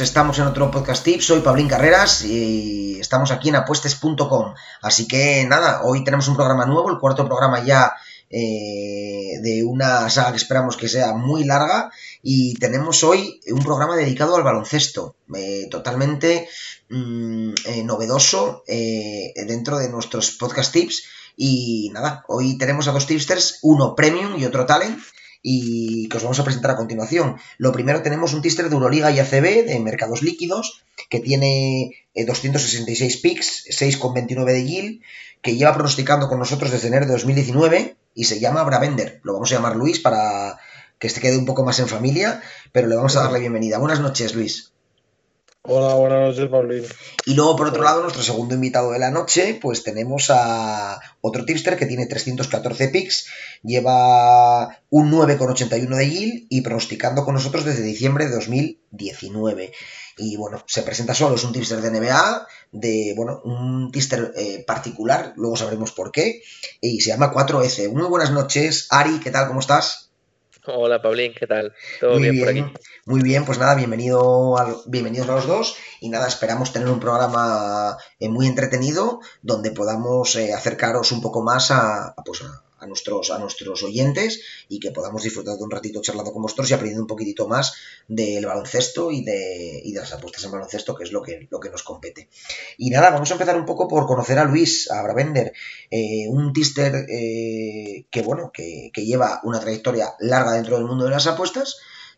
Estamos en otro podcast tip, soy Pablín Carreras y estamos aquí en apuestes.com. Así que nada, hoy tenemos un programa nuevo, el cuarto programa ya eh, de una saga que esperamos que sea muy larga. Y tenemos hoy un programa dedicado al baloncesto, eh, totalmente mm, eh, novedoso dentro de nuestros podcast tips. Y nada, hoy tenemos a dos tipsters, uno premium y otro talent y que os vamos a presentar a continuación. Lo primero tenemos un tipster de Euroliga y ACB de mercados líquidos que tiene 266 picks, 6,29 de yield, que lleva pronosticando con nosotros desde enero de 2019 y se llama Bravender. Lo vamos a llamar Luis para que este quede un poco más en familia, pero le vamos a dar la bienvenida. Buenas noches, Luis. Hola, buenas noches, Paulín. Y luego, por otro lado, nuestro segundo invitado de la noche, pues tenemos a otro tipster que tiene 314 picks, lleva un 9,81 de yield y pronosticando con nosotros desde diciembre de 2019. Y bueno, se presenta solo, es un tipster de NBA, de, bueno, un tipster eh, particular, luego sabremos por qué, y se llama 4F. Muy buenas noches, Ari, ¿qué tal? ¿Cómo estás? Hola, Paulín, ¿qué tal? ¿Todo bien, por aquí? Muy bien, pues nada, bienvenido bienvenidos a los dos y nada, esperamos tener un programa eh, muy entretenido donde podamos eh, acercaros un poco más a, pues, a, a nuestros, a nuestros oyentes y que podamos disfrutar de un ratito charlando con vosotros y aprendiendo un poquitito más del baloncesto y de, y de las apuestas en baloncesto, que es lo que, lo que nos compete. Y nada, vamos a empezar un poco por conocer a Luis, a Bravender, eh, un tister eh, que, bueno, que, que lleva una trayectoria larga dentro del mundo de las apuestas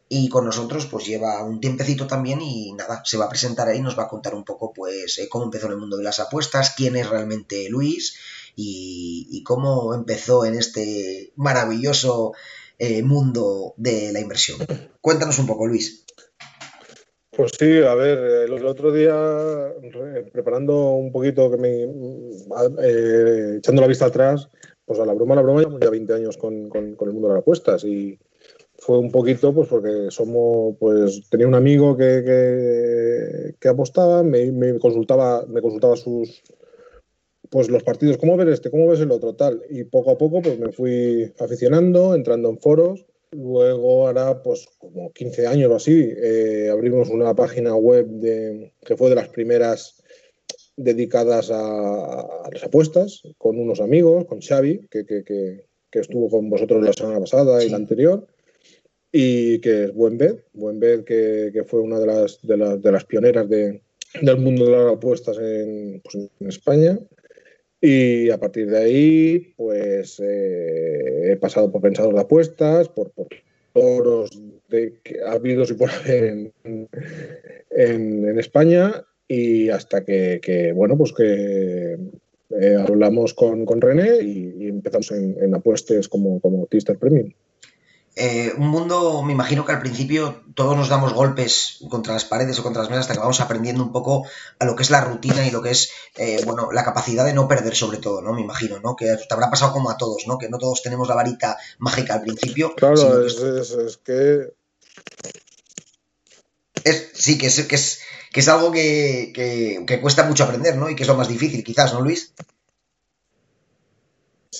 y con nosotros pues lleva un tiempecito también y nada, se va a presentar ahí, nos va a contar un poco pues eh, cómo empezó en el mundo de las apuestas, quién es realmente Luis y, cómo empezó en este maravilloso eh, mundo de la inversión. Cuéntanos un poco, Luis. Pues sí, a ver, el otro día, preparando un poquito, que me, eh, echando la vista atrás, pues a la broma, la broma, llevamos ya 20 años con, el mundo de las apuestas y fue un poquito, pues porque somos, pues tenía un amigo que, apostaba, me, consultaba, me consultaba sus, pues los partidos, ¿cómo ves este? ¿Cómo ves el otro? Tal. Y poco a poco pues me fui aficionando, entrando en foros. Luego, ahora, pues como 15 años o así, eh, abrimos una página web de, que fue de las primeras dedicadas a, las apuestas, con unos amigos, con Xavi, que, que, que, que, estuvo con vosotros la semana pasada y la anterior, y que es Buen Bed, Buen Bed que, fue una de las, de, las, de las pioneras de, del mundo de las apuestas en, pues, en España. Y a partir de ahí, pues eh, he pasado por pensador de apuestas, por, por toros de que ha habido y por haber en, en, España y hasta que, bueno, pues que eh, hablamos con, con, René y, y empezamos en, en apuestas como, como Tister Premium. Eh, un mundo, me imagino que al principio todos nos damos golpes contra las paredes o contra las mesas hasta que vamos aprendiendo un poco a lo que es la rutina y lo que es, eh, bueno, la capacidad de no perder sobre todo, ¿no? Me imagino, ¿no? Que te habrá pasado como a todos, ¿no? Que no todos tenemos la varita mágica al principio. Claro, es, es, es, que... Es, sí, que es, que es, que es algo que, que, que cuesta mucho aprender, ¿no? Y que es lo más difícil, quizás, ¿no, Luis?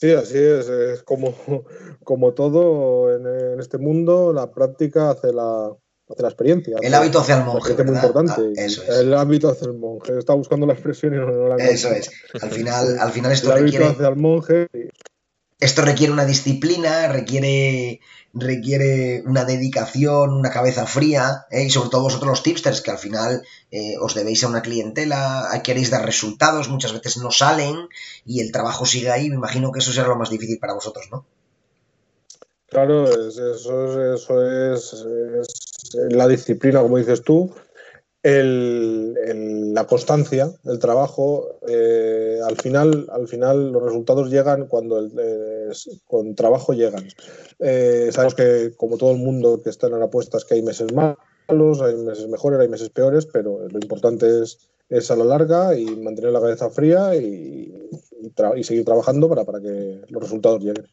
Sí, así es. Es como, como todo en, en, este mundo, la práctica hace la, hace la experiencia. El hábito hacia el monje. Es muy importante. Ah, eso es. El hábito hacia el monje. Está buscando la expresión y no, no la Eso es. Al final, al final esto el requiere. hábito hacia el monje. Esto requiere una disciplina, requiere requiere una dedicación, una cabeza fría, ¿eh? y sobre todo vosotros los tipsters, que al final eh, os debéis a una clientela, queréis dar resultados, muchas veces no salen y el trabajo sigue ahí, me imagino que eso será lo más difícil para vosotros, ¿no? Claro, es, eso, eso es, es, la disciplina, como dices tú, el, la constancia, el trabajo, eh, al, final, al final los resultados llegan cuando el, eh, con trabajo llegan. Eh, sabemos que como todo el mundo que está en apuestas que hay meses malos, hay meses mejores, hay meses peores, pero lo importante es, es a la larga y mantener la cabeza fría y, y, y seguir trabajando para, para que los resultados lleguen.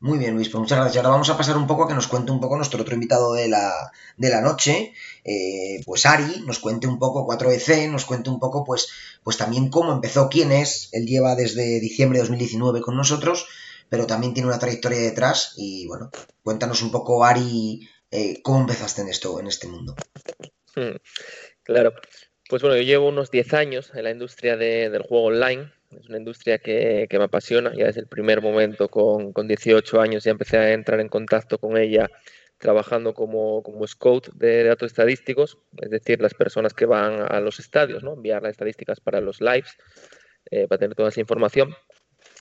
Muy bien, Luis, pues muchas gracias. Ahora vamos a pasar un poco a que nos cuente un poco nuestro otro invitado de la, de la noche, eh, pues Ari, nos cuente un poco 4EC, nos cuente un poco, pues, pues también cómo empezó, quién es. Él lleva desde diciembre de 2019 con nosotros, pero también tiene una trayectoria detrás. Y bueno, cuéntanos un poco, Ari, eh, ¿cómo empezaste en esto, en este mundo? Hmm, claro, pues bueno, yo llevo unos 10 años en la industria del juego online. Es una industria que, me apasiona. Ya desde el primer momento, con, con 18 años, ya empecé a entrar en contacto con ella trabajando como, como scout de datos estadísticos, es decir, las personas que van a los estadios, ¿no? enviar las estadísticas para los lives, eh, para tener toda esa información.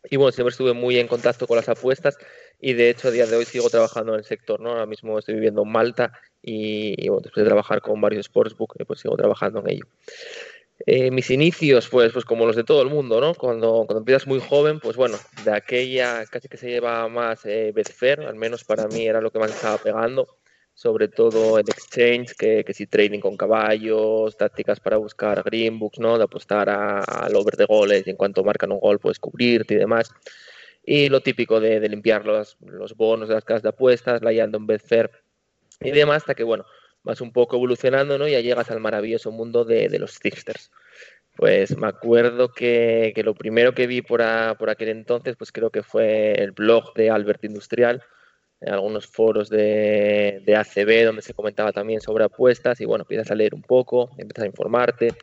Y bueno, siempre estuve muy en contacto con las apuestas y de hecho a día de hoy sigo trabajando en el sector, ¿no? Ahora mismo estoy viviendo en Malta y, bueno, después de trabajar con varios sportsbook, eh, pues sigo trabajando en ello. Eh, mis inicios, pues, pues como los de todo el mundo, ¿no? Cuando, cuando empiezas muy joven, pues bueno, de aquella casi que se lleva más eh, Betfair, al menos para mí era lo que más estaba pegando, sobre todo el exchange, que, que si trading con caballos, tácticas para buscar greenbooks, ¿no? De apostar al over de goles y en cuanto marcan un gol puedes cubrirte y demás. Y lo típico de, limpiar los, los, bonos de las casas de apuestas, la en Betfair y demás, hasta que, bueno, vas un poco evolucionando, ¿no? Y ya llegas al maravilloso mundo de, los Zigsters. Pues me acuerdo que, lo primero que vi por, aquel entonces, pues creo que fue el blog de Albert Industrial, en algunos foros de, de, ACB donde se comentaba también sobre apuestas y bueno, empiezas a leer un poco, empiezas a informarte.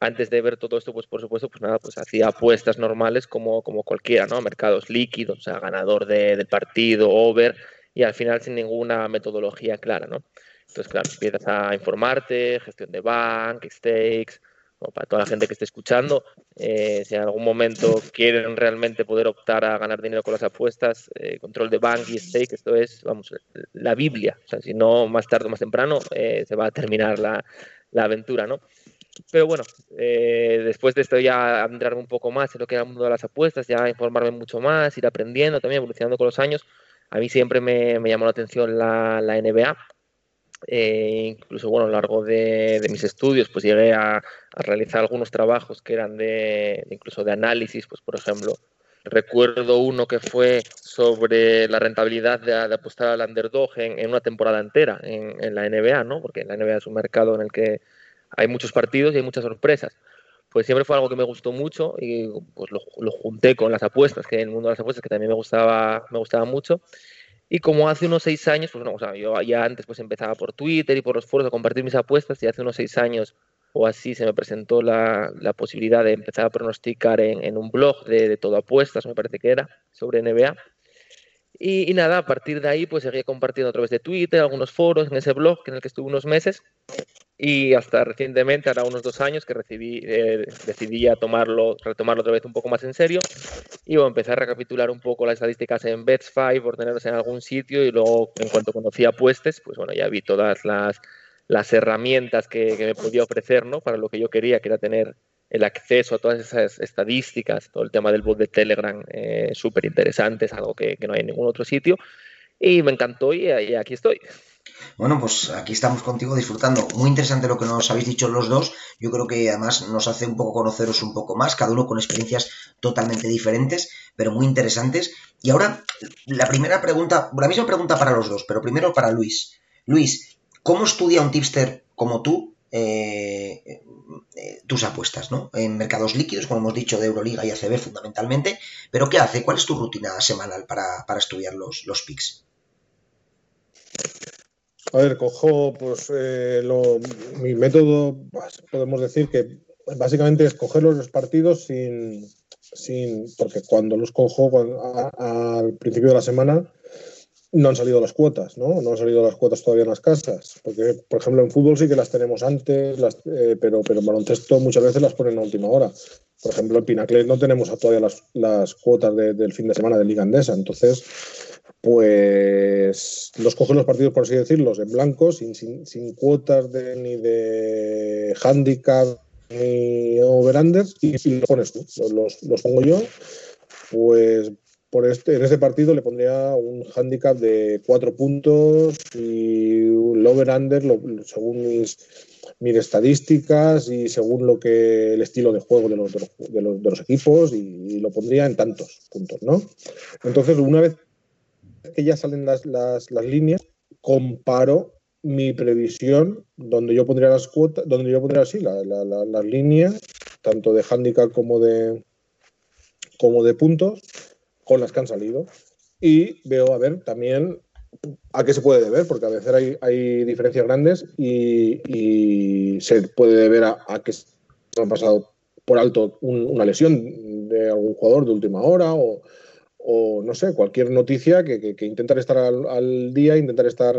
Antes de ver todo esto, pues por supuesto, pues nada, pues hacía apuestas normales como, como cualquiera, ¿no? Mercados líquidos, o sea, ganador de, del partido, over, y al final sin ninguna metodología clara, ¿no? Entonces, claro, empiezas a informarte, gestión de bank, stakes, para toda la gente que esté escuchando, eh, si en algún momento quieren realmente poder optar a ganar dinero con las apuestas, eh, control de bank y stake, esto es, vamos, la Biblia. O sea, si no, más tarde o más temprano eh, se va a terminar la, la aventura, ¿no? Pero bueno, después de esto ya adentrarme un poco más en lo que era el mundo de las apuestas, ya informarme mucho más, ir aprendiendo, también evolucionando con los años. A mí siempre me, me llamó la atención la, la NBA, eh, incluso bueno, a lo largo de, mis estudios pues llegué a, realizar algunos trabajos que eran de, incluso de análisis, pues por ejemplo, recuerdo uno que fue sobre la rentabilidad de, apostar al underdog en, una temporada entera en, la NBA, ¿no? porque la NBA es un mercado en el que hay muchos partidos y hay muchas sorpresas. Pues siempre fue algo que me gustó mucho y pues lo, lo junté con las apuestas, que en el mundo de las apuestas que también me gustaba, me gustaba mucho. Y como hace unos seis años, pues bueno, o sea, yo ya antes pues empezaba por Twitter y por los foros a compartir mis apuestas y hace unos seis años o así se me presentó la, la posibilidad de empezar a pronosticar en, en un blog de, de, todo apuestas, me parece que era, sobre NBA. Y, y, nada, a partir de ahí pues seguía compartiendo a través de Twitter, algunos foros en ese blog en el que estuve unos meses y hasta recientemente, ahora unos dos años, que eh, decidí a tomarlo, retomarlo otra vez un poco más en serio y bueno, empecé a recapitular un poco las estadísticas en Bets5 por tenerlas en algún sitio y luego en cuanto conocí apuestas, pues bueno, ya vi todas las, las herramientas que, me podía ofrecer ¿no? para lo que yo quería, que era tener el acceso a todas esas estadísticas, todo el tema del bot de Telegram, eh, súper interesante, es algo que, no hay en ningún otro sitio y me encantó y aquí estoy. Bueno, pues aquí estamos contigo disfrutando. Muy interesante lo que nos habéis dicho los dos. Yo creo que además nos hace un poco conoceros un poco más, cada uno con experiencias totalmente diferentes, pero muy interesantes. Y ahora, la primera pregunta, la misma pregunta para los dos, pero primero para Luis. Luis, ¿cómo estudia un tipster como tú eh, tus apuestas, ¿no? En mercados líquidos, como hemos dicho, de Euroliga y ACB fundamentalmente, pero ¿qué hace? ¿Cuál es tu rutina semanal para, para estudiar los, los picks? A ver, cojo, pues eh, lo, mi método, podemos decir que básicamente es coger los partidos sin, sin porque cuando los cojo al principio de la semana no han salido las cuotas, ¿no? No han salido las cuotas todavía en las casas. Porque, por ejemplo, en fútbol sí que las tenemos antes, las, eh, pero, pero en baloncesto muchas veces las ponen a última hora. Por ejemplo, en Pinaclet no tenemos todavía las, las cuotas de, del fin de semana de Liga Andesa. Entonces, pues los coges los partidos, por así decirlo, en blanco, sin, sin, sin cuotas de, ni de handicap ni over y, y los pones tú, los, los, pongo yo, pues por este, en este partido le pondría un handicap de cuatro puntos y un over-under según mis, mis, estadísticas y según lo que el estilo de juego de los, de los, de los equipos y, y, lo pondría en tantos puntos, ¿no? Entonces, una vez que ya salen las, las, las líneas, comparo mi previsión, donde yo pondría las cuotas, donde yo pondría así la, la, la, las líneas, tanto de handicap como de, como de puntos, con las que han salido. Y veo, a ver, también a qué se puede deber, porque a veces hay, diferencias grandes y, se puede deber a, que se ha pasado por alto una lesión de algún jugador de última hora o, no sé, cualquier noticia que, intentar estar al, día, intentar estar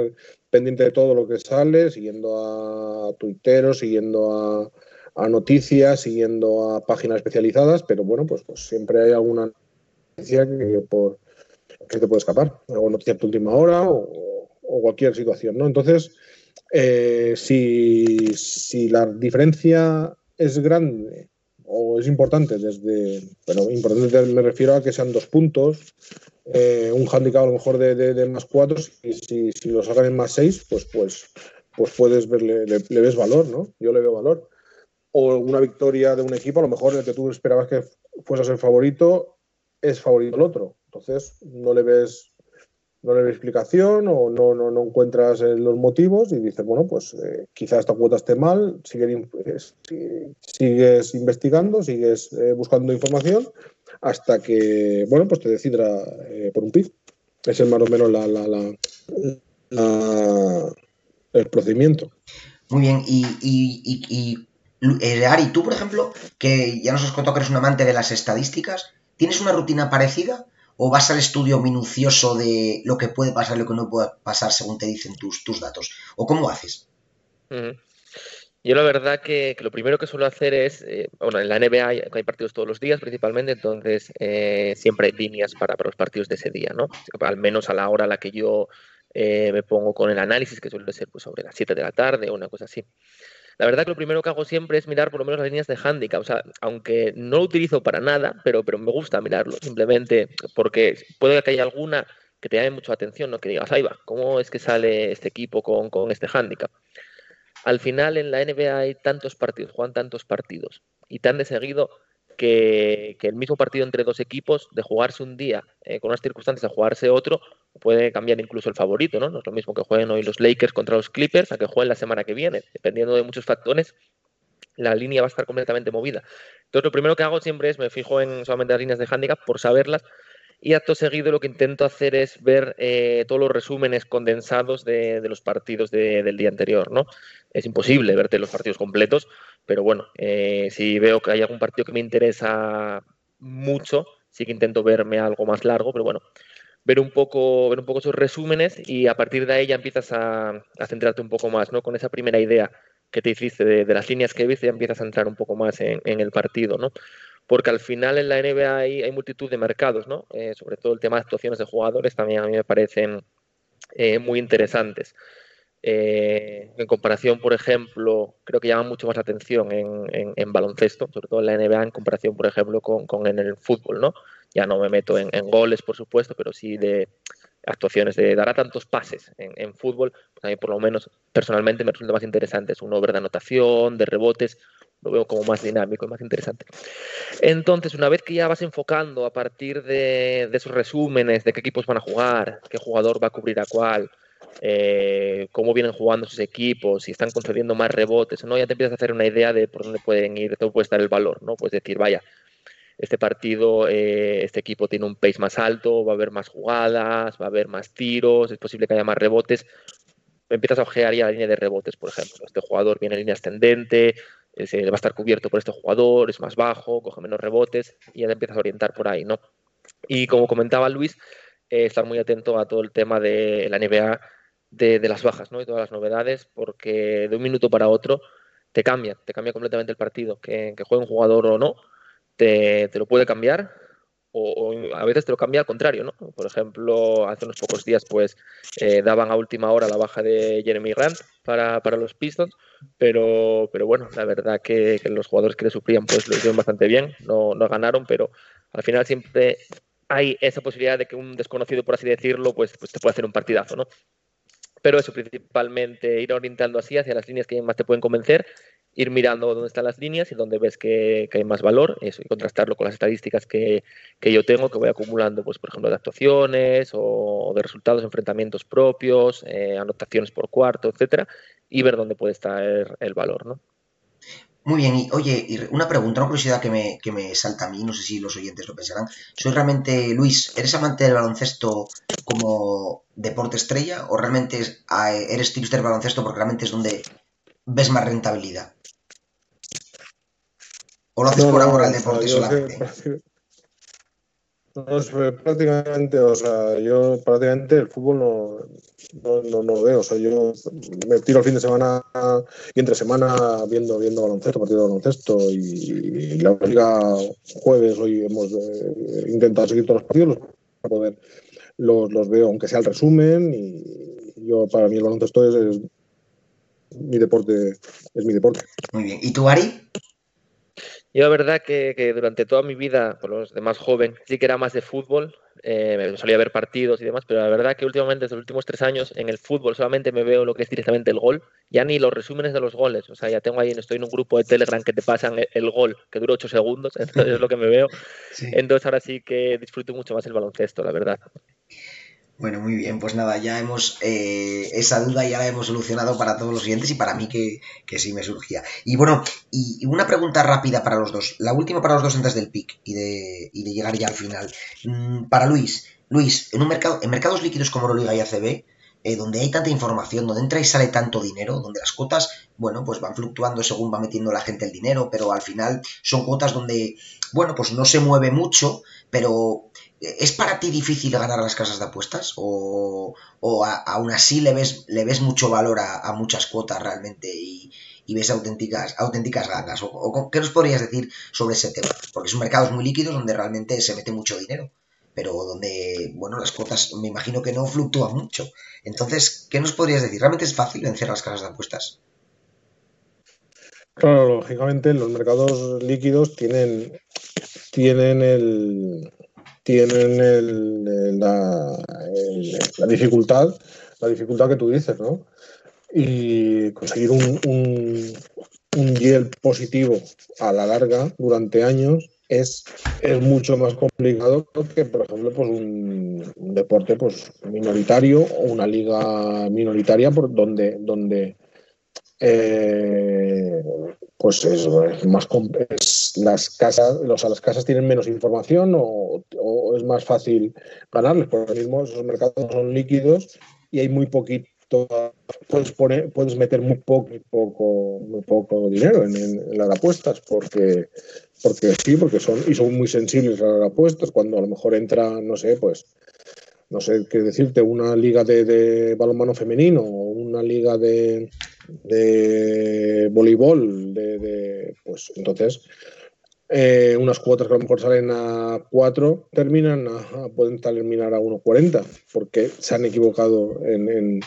pendiente de todo lo que sale, siguiendo a tuiteros, siguiendo a, noticias, siguiendo a páginas especializadas, pero bueno, pues, pues siempre hay alguna noticia que por que te puede escapar, alguna noticia de última hora o, cualquier situación, ¿no? Entonces, eh, si, la diferencia es grande o es importante desde, bueno, importante me refiero a que sean dos puntos, eh, un handicap a lo mejor de, más cuatro, y si, si lo sacan en más seis, pues, pues, pues puedes verle, le, ves valor, ¿no? Yo le veo valor. O una victoria de un equipo, a lo mejor el que tú esperabas que fuese a ser favorito, es favorito el otro. Entonces, no le ves no le ves explicación o no, no, no encuentras eh, los motivos y dices, bueno, pues eh, quizá esta cuota esté mal, sigues, sigues investigando, sigues eh, buscando información hasta que, bueno, pues te decidas por un PIB. Es más o menos la, el procedimiento. Muy bien, y, y, y, Ari, tú, por ejemplo, que ya nos has contado que eres un amante de las estadísticas, ¿tienes una rutina parecida? O vas al estudio minucioso de lo que puede pasar y lo que no puede pasar según te dicen tus, tus datos? ¿O cómo haces? Yo la verdad que, lo primero que suelo hacer es, eh, bueno, en la NBA hay, partidos todos los días principalmente, entonces eh, siempre hay líneas para, los partidos de ese día, ¿no? Al menos a la hora a la que yo eh, me pongo con el análisis, que suele ser pues, sobre las 7 de la tarde o una cosa así. La verdad que lo primero que hago siempre es mirar por lo menos las líneas de handicap. O sea, aunque no lo utilizo para nada, pero, pero me gusta mirarlo, simplemente porque puede que haya alguna que te llame mucho la atención, ¿no? Que digas, ahí va, ¿cómo es que sale este equipo con, con este handicap? Al final en la NBA hay tantos partidos, juegan tantos partidos y tan de seguido que, el mismo partido entre dos equipos, de jugarse un día eh, con unas circunstancias a jugarse otro, puede cambiar incluso el favorito, ¿no? No es lo mismo que jueguen hoy los Lakers contra los Clippers a que jueguen la semana que viene. Dependiendo de muchos factores, la línea va a estar completamente movida. Entonces, lo primero que hago siempre es me fijo en solamente las líneas de handicap por saberlas y acto seguido lo que intento hacer es ver eh, todos los resúmenes condensados de, los partidos del día anterior, ¿no? Es imposible verte los partidos completos, pero bueno, eh, si veo que hay algún partido que me interesa mucho, sí que intento verme algo más largo, pero bueno, ver un poco, ver un poco esos resúmenes y a partir de ahí ya empiezas a, centrarte un poco más, ¿no? Con esa primera idea que te hiciste de, las líneas que viste, ya empiezas a entrar un poco más en, el partido, ¿no? Porque al final en la NBA hay, multitud de mercados, ¿no? Eh, sobre todo el tema de actuaciones de jugadores también a mí me parecen eh, muy interesantes. Eh, en comparación, por ejemplo, creo que llama mucho más atención en, baloncesto, sobre todo en la NBA, en comparación, por ejemplo, con, en el fútbol, ¿no? Ya no me meto en, goles, por supuesto, pero sí de actuaciones de dar a tantos pases en, fútbol, pues a mí por lo menos personalmente me resulta más interesante. Es un over de anotación, de rebotes, lo veo como más dinámico y más interesante. Entonces, una vez que ya vas enfocando a partir de, de esos resúmenes de qué equipos van a jugar, qué jugador va a cubrir a cuál, eh, cómo vienen jugando sus equipos, si están concediendo más rebotes, ¿no? Ya te empiezas a hacer una idea de por dónde pueden ir, dónde puede estar el valor, ¿no? Puedes decir, vaya, este partido, eh, este equipo tiene un pace más alto, va a haber más jugadas, va a haber más tiros, es posible que haya más rebotes. Empiezas a ojear ya la línea de rebotes, por ejemplo. Este jugador viene en línea ascendente, se va a estar cubierto por este jugador, es más bajo, coge menos rebotes y ya te empiezas a orientar por ahí, ¿no? Y como comentaba Luis, eh, estar muy atento a todo el tema de la NBA de, las bajas ¿no? y todas las novedades, porque de un minuto para otro te cambia, te cambia completamente el partido. Que, que juegue un jugador o no, te, lo puede cambiar o, a veces te lo cambia al contrario, ¿no? Por ejemplo, hace unos pocos días pues eh, daban a última hora la baja de Jeremy Grant para, los Pistons, pero, pero bueno, la verdad que, los jugadores que le sufrían pues lo hicieron bastante bien, no, no ganaron, pero al final siempre hay esa posibilidad de que un desconocido, por así decirlo, pues, pues te puede hacer un partidazo, ¿no? Pero eso principalmente ir orientando así hacia las líneas que más te pueden convencer, ir mirando dónde están las líneas y dónde ves que, hay más valor, y contrastarlo con las estadísticas que, yo tengo, que voy acumulando, pues por ejemplo, de actuaciones o de resultados, enfrentamientos propios, eh, anotaciones por cuarto, etcétera, y ver dónde puede estar el valor, ¿no? Muy bien, y oye, una pregunta, una curiosidad que me, que me salta a mí, no sé si los oyentes lo pensarán. ¿Soy realmente, Luis, eres amante del baloncesto como deporte estrella o realmente eres tipster del baloncesto porque realmente es donde ves más rentabilidad? ¿O lo haces por amor al deporte solamente? No, prácticamente, o sea, yo prácticamente el fútbol no, no, no, lo veo. O sea, yo me tiro el fin de semana y entre semana viendo, viendo baloncesto, partido de baloncesto y, la liga jueves hoy hemos eh, intentado seguir todos los partidos para poder los, los veo, aunque sea el resumen, y yo para mí el baloncesto es, es mi deporte, es mi deporte. Muy bien. ¿Y tú, Ari? Yo la verdad que, durante toda mi vida, por los demás joven, sí que era más de fútbol, eh, me solía ver partidos y demás, pero la verdad que últimamente, desde los últimos tres años, en el fútbol solamente me veo lo que es directamente el gol, ya ni los resúmenes de los goles, o sea, ya tengo ahí, estoy en un grupo de Telegram que te pasan el, gol, que dura ocho segundos, entonces es lo que me veo, entonces ahora sí que disfruto mucho más el baloncesto, la verdad. Bueno, muy bien, pues nada, ya hemos, eh, esa duda ya la hemos solucionado para todos los siguientes y para mí que, sí me surgía. Y bueno, y una pregunta rápida para los dos, la última para los dos antes del pick y de, y de llegar ya al final. Mm, para Luis, Luis, en un mercado, en mercados líquidos como Euroliga y ACB, eh, donde hay tanta información, donde entra y sale tanto dinero, donde las cuotas, bueno, pues van fluctuando según va metiendo la gente el dinero, pero al final son cuotas donde, bueno, pues no se mueve mucho, pero ¿Es para ti difícil ganar las casas de apuestas? ¿O, aún así le ves, le ves mucho valor a, muchas cuotas realmente y, ves auténticas, auténticas ganas? ¿O, qué nos podrías decir sobre ese tema? Porque son mercados muy líquidos donde realmente se mete mucho dinero, pero donde, bueno, las cuotas me imagino que no fluctúan mucho. Entonces, ¿qué nos podrías decir? ¿Realmente es fácil vencer las casas de apuestas? Claro, lógicamente los mercados líquidos tienen, tienen el, tienen la, dificultad, la dificultad que tú dices, ¿no? Y conseguir un, un, un yield positivo a la larga durante años es, es mucho más complicado que, por ejemplo, pues un, deporte pues, minoritario o una liga minoritaria por donde, donde eh, pues es, más las casas los las casas tienen menos información o, es más fácil ganarles por lo mismo esos mercados son líquidos y hay muy poquito puedes poner puedes meter muy poco poco muy poco dinero en, las apuestas porque porque sí porque son y son muy sensibles a las apuestas. Cuando a lo mejor entra no sé pues no sé qué decirte una liga de, de balonmano femenino o una liga de de voleibol, de, pues entonces eh, unas cuotas que a lo mejor salen a 4 terminan pueden terminar a 1,40 porque se han equivocado en,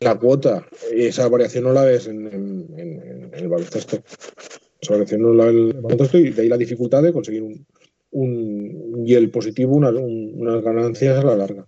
la cuota y esa variación no la ves en, el baloncesto. Esa variación no la ves en el baloncesto y de ahí la dificultad de conseguir un, un positivo, unas ganancias a la larga.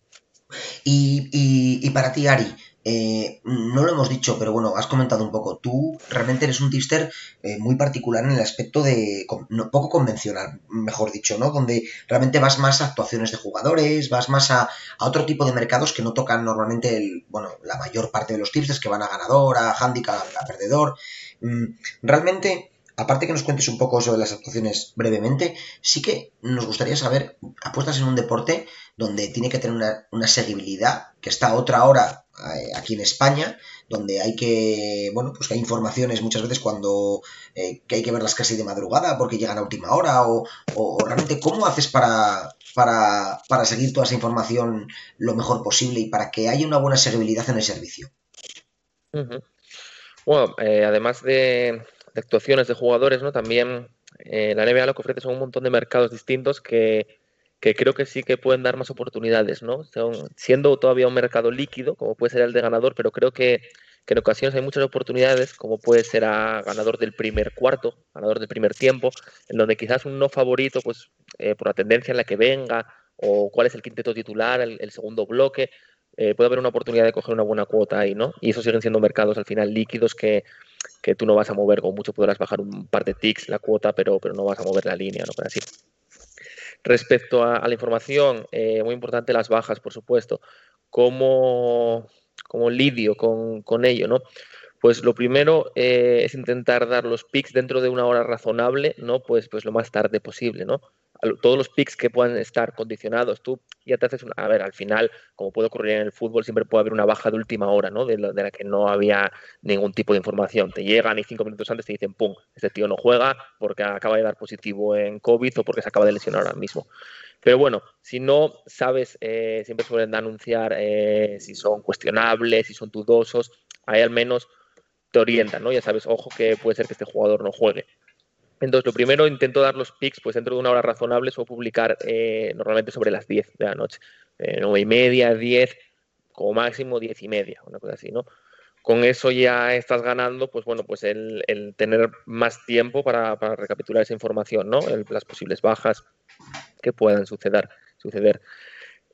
Y, y, y para ti, Ari, eh, no lo hemos dicho, pero bueno, has comentado un poco. Tú realmente eres un tipster eh, muy particular en el aspecto de poco convencional, mejor dicho, ¿no? Donde realmente vas más a actuaciones de jugadores, vas más a, otro tipo de mercados que no tocan normalmente bueno, la mayor parte de los tipsters que van a ganador, a handicap, a perdedor. Mm, realmente aparte que nos cuentes un poco sobre las actuaciones brevemente, sí que nos gustaría saber, apuestas en un deporte donde tiene que tener una, una seguibilidad, que está otra hora aquí en España, donde hay que, bueno, pues que hay informaciones muchas veces cuando eh, que hay que verlas casi de madrugada porque llegan a última hora, o, realmente cómo haces para, para, para seguir toda esa información lo mejor posible y para que haya una buena seguibilidad en el servicio. Bueno, eh, además de, actuaciones de jugadores, ¿no? También eh, la NBA lo que ofrece son un montón de mercados distintos que, creo que sí que pueden dar más oportunidades, ¿no? siendo todavía un mercado líquido, como puede ser el de ganador, pero creo que, en ocasiones hay muchas oportunidades, como puede ser a ganador del primer cuarto, ganador del primer tiempo, en donde quizás un no favorito, pues eh, por la tendencia en la que venga, o cuál es el quinteto titular, el, segundo bloque, eh, puede haber una oportunidad de coger una buena cuota ahí, ¿no? Y eso siguen siendo mercados al final líquidos que, que tú no vas a mover, con mucho podrás bajar un par de ticks la cuota, pero, pero no vas a mover la línea, ¿no? Pero así. Respecto a, la información, eh, muy importante las bajas, por supuesto. ¿Cómo, cómo lidio con, con ello, no? Pues lo primero eh, es intentar dar los picks dentro de una hora razonable, ¿no? Pues, pues lo más tarde posible, ¿no? Todos los picks que puedan estar condicionados, tú ya te haces una... A ver, al final, como puede ocurrir en el fútbol, siempre puede haber una baja de última hora, ¿no? De, la que no había ningún tipo de información. Te llegan y cinco minutos antes te dicen, ¡pum!, este tío no juega porque acaba de dar positivo en COVID o porque se acaba de lesionar ahora mismo. Pero bueno, si no sabes, eh, siempre suelen anunciar eh, si son cuestionables, si son dudosos, ahí al menos te orientan, ¿no? Ya sabes, ojo que puede ser que este jugador no juegue. Entonces, lo primero, intento dar los picks pues dentro de una hora razonable, o publicar eh, normalmente sobre las 10 de la noche. Eh, 9 y media, 10, como máximo 10 y media, una cosa así, ¿no? Con eso ya estás ganando, pues bueno, pues el, tener más tiempo para, recapitular esa información, ¿no? las posibles bajas que puedan suceder. suceder.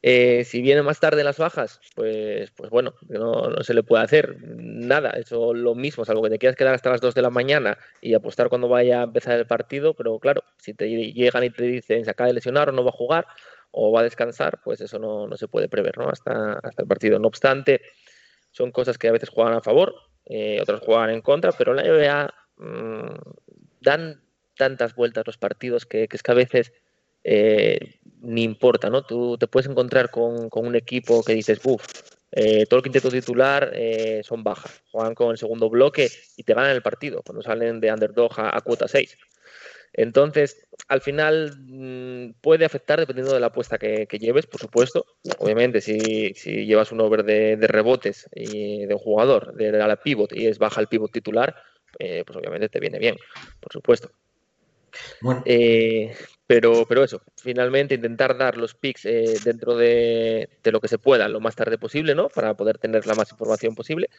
Eh, si viene más tarde las bajas, pues, pues bueno, no, se le puede hacer nada. Eso lo mismo, salvo que te quieras quedar hasta las 2 de la mañana y apostar cuando vaya a empezar el partido. Pero claro, si te llegan y te dicen se acaba de lesionar o no va a jugar o va a descansar, pues eso no, se puede prever ¿no? hasta, hasta el partido. No obstante, son cosas que a veces juegan a favor, eh, otras juegan en contra, pero la NBA mm, dan tantas vueltas los partidos que, que es que a veces eh, ni importa, ¿no? Tú te puedes encontrar con, un equipo que dices, uff, eh, todo el quinteto titular eh, son bajas, juegan con el segundo bloque y te ganan el partido cuando salen de underdog a, cuota 6. Entonces, al final mm, puede afectar dependiendo de la apuesta que, lleves, por supuesto. Obviamente, si, llevas un over de, rebotes y de un jugador de, la pivot y es baja el pivot titular, pues obviamente te viene bien, por supuesto. Bueno. Eh, pero, pero eso, finalmente intentar dar los picks eh, dentro de, de, lo que se pueda lo más tarde posible, ¿no? Para poder tener la más información posible.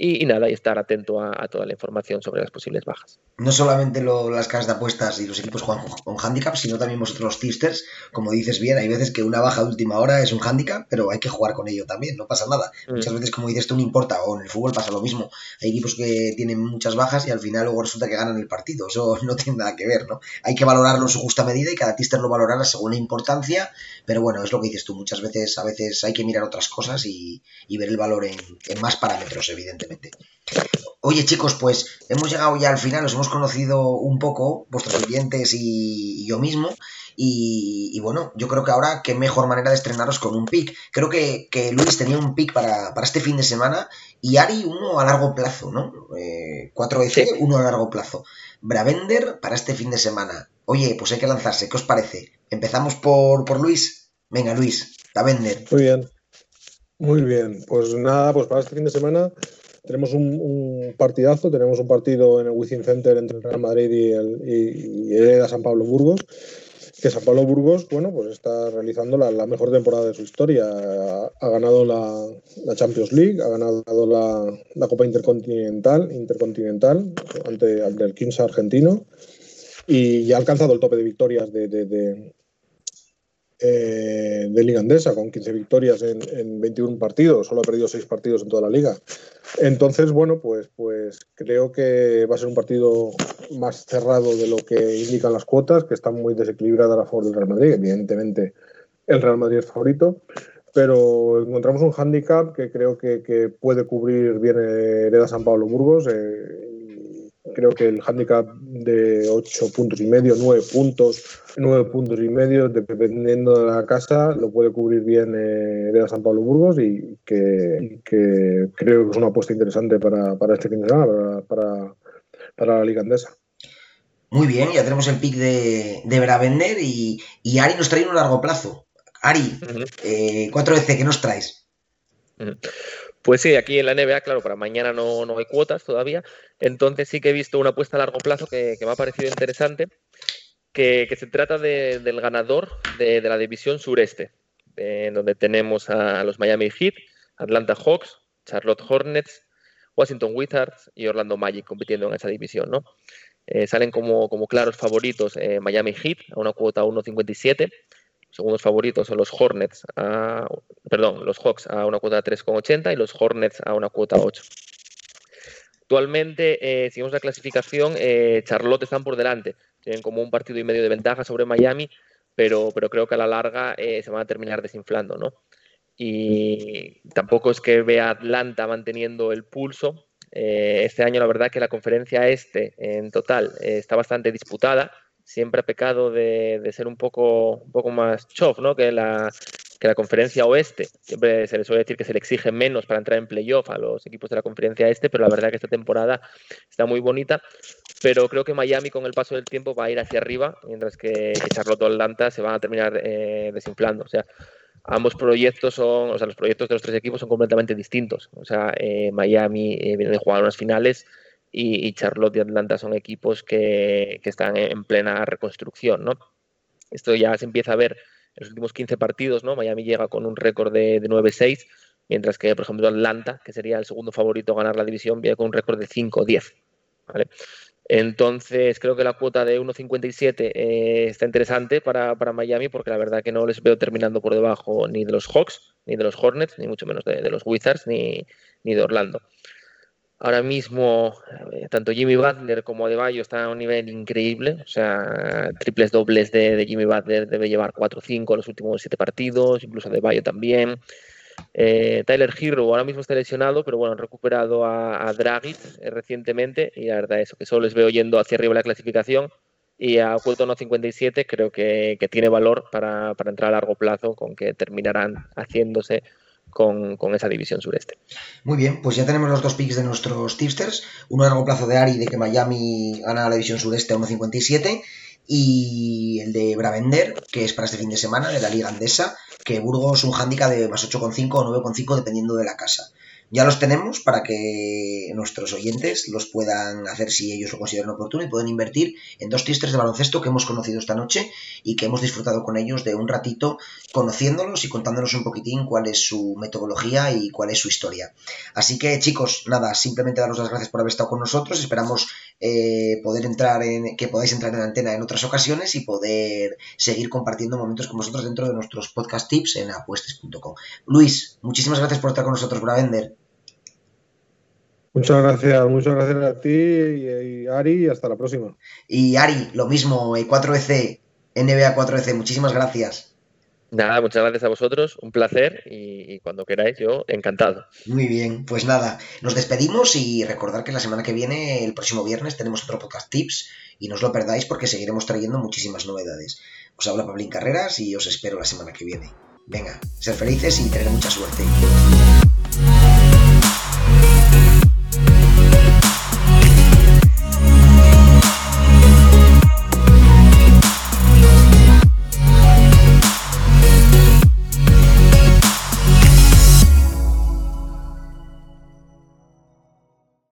Y, nada, y estar atento a, toda la información sobre las posibles bajas. No solamente las casas de apuestas y los equipos juegan con, handicap, sino también vosotros los tipsters, como dices bien, hay veces que una baja de última hora es un handicap, pero hay que jugar con ello también, no pasa nada. Mm. Muchas veces, como dices tú, no importa, o en el fútbol pasa lo mismo. Hay equipos que tienen muchas bajas y al final luego resulta que ganan el partido, eso no tiene nada que ver, ¿no? Hay que valorarlo en su justa medida y cada tipster lo valorará según la importancia, pero bueno, es lo que dices tú, muchas veces, a veces hay que mirar otras cosas y, ver el valor en más parámetros, evidentemente. Oye chicos, pues hemos llegado ya al final, nos hemos conocido un poco, vuestros oyentes y, yo mismo, y, bueno, yo creo que ahora qué mejor manera de estrenaros con un pick. Creo que, Luis tenía un pick para, este fin de semana y Ari uno a largo plazo, ¿no? 4EC, eh, uno a largo plazo. Bravender para este fin de semana. Oye, pues hay que lanzarse, ¿qué os parece? Empezamos por, por Luis. Venga, Luis, Bravender. Muy bien. Muy bien, pues nada, pues para este fin de semana tenemos un, partidazo, tenemos un partido en el Wizzing Center entre el Real Madrid y el, y, San Pablo Burgos, que San Pablo Burgos, bueno, pues está realizando la, mejor temporada de su historia. Ha, ganado la, Champions League, ha ganado la, Copa Intercontinental, Intercontinental ante, ante el Kings argentino y ya ha alcanzado el tope de victorias de, eh, de Liga Andesa, con 15 victorias en, 21 partidos, solo ha perdido 6 partidos en toda la liga. Entonces, bueno, pues, pues creo que va a ser un partido más cerrado de lo que indican las cuotas, que está muy desequilibrada a favor del Real Madrid. Evidentemente, el Real Madrid es favorito, pero encontramos un hándicap que creo que, puede cubrir bien Hereda San Pablo Burgos. Eh, creo que el handicap de 8 puntos y medio, 9 puntos, 9 puntos y medio, dependiendo de la casa, lo puede cubrir bien eh, San Pablo Burgos y que, creo que es una apuesta interesante para, este fin de semana, para, la Liga Andesa. Muy bien, ya tenemos el pick de, de Bravender y, Ari nos trae un largo plazo. Ari, 4 veces, ¿qué nos traes? Pues sí, aquí en la NBA, claro, para mañana no, no hay cuotas todavía. Entonces sí que he visto una apuesta a largo plazo que, me ha parecido interesante, que, se trata del ganador de, la división sureste, en donde tenemos a los Miami Heat, Atlanta Hawks, Charlotte Hornets, Washington Wizards y Orlando Magic compitiendo en esa división, ¿no? Eh, salen como, como, claros favoritos eh, Miami Heat a una cuota 1.57 segundos favoritos son los Hornets, a, perdón, los Hawks a una cuota 3,80 y los Hornets a una cuota 8. Actualmente, eh, si vemos la clasificación, eh, Charlotte están por delante. Tienen como un partido y medio de ventaja sobre Miami, pero, pero creo que a la larga eh, se van a terminar desinflando, ¿no? Y tampoco es que vea Atlanta manteniendo el pulso. Eh, este año la verdad que la conferencia este en total está bastante disputada. Siempre ha pecado de, ser un poco, un poco más chof, ¿no? Que la, que la conferencia oeste. Siempre se les suele decir que se le exige menos para entrar en playoff a los equipos de la conferencia este, pero la verdad que esta temporada está muy bonita. Pero creo que Miami con el paso del tiempo va a ir hacia arriba, mientras que, Charlotte o Atlanta se van a terminar eh, desinflando. O sea, ambos proyectos son, o sea, los proyectos de los tres equipos son completamente distintos. O sea, eh, Miami eh, viene de jugar unas finales y, Charlotte y Atlanta son equipos que, están en plena reconstrucción, ¿no? Esto ya se empieza a ver en los últimos 15 partidos, ¿no? Miami llega con un récord de, de 9-6, mientras que, por ejemplo, Atlanta, que sería el segundo favorito a ganar la división, viene con un récord de 5-10, ¿vale? Entonces, creo que la cuota de 1.57 eh, está interesante para, Miami porque la verdad que no les veo terminando por debajo ni de los Hawks, ni de los Hornets, ni mucho menos de, los Wizards, ni, de Orlando. Ahora mismo, eh, tanto Jimmy Butler como Adebayo están a un nivel increíble. O sea, triples dobles de, Jimmy Butler debe llevar 4-5 los últimos 7 partidos, incluso Adebayo también. Eh, Tyler Hero ahora mismo está lesionado, pero bueno, han recuperado a, a Dragic eh, recientemente y la verdad es que solo les veo yendo hacia arriba la clasificación y a cuota 1.57 creo que, tiene valor para, entrar a largo plazo con que terminarán haciéndose con, esa división sureste. Muy bien, pues ya tenemos los dos picks de nuestros tipsters, uno a largo plazo de Ari de que Miami gana la división sureste a 1.57 y el de Bravender, que es para este fin de semana, de la Liga Andesa, que Burgos un hándicap de más 8,5 o 9,5 dependiendo de la casa. Ya los tenemos para que nuestros oyentes los puedan hacer si ellos lo consideran oportuno y pueden invertir en dos tistres de baloncesto que hemos conocido esta noche y que hemos disfrutado con ellos de un ratito conociéndolos y contándonos un poquitín cuál es su metodología y cuál es su historia. Así que chicos, nada, simplemente daros las gracias por haber estado con nosotros. Esperamos eh, poder entrar en, que podáis entrar en la antena en otras ocasiones y poder seguir compartiendo momentos con vosotros dentro de nuestros podcast tips en apuestes.com. Luis, muchísimas gracias por estar con nosotros, para vender. Muchas gracias, muchas gracias a ti y, Ari y hasta la próxima. Y Ari, lo mismo, 4EC, NBA 4EC, muchísimas gracias. Nada, muchas gracias a vosotros, un placer y, cuando queráis, yo encantado. Muy bien, pues nada, nos despedimos y recordar que la semana que viene, el próximo viernes, tenemos otro podcast tips y no os lo perdáis porque seguiremos trayendo muchísimas novedades. Os habla Pablín Carreras y os espero la semana que viene. Venga, ser felices y tener mucha suerte.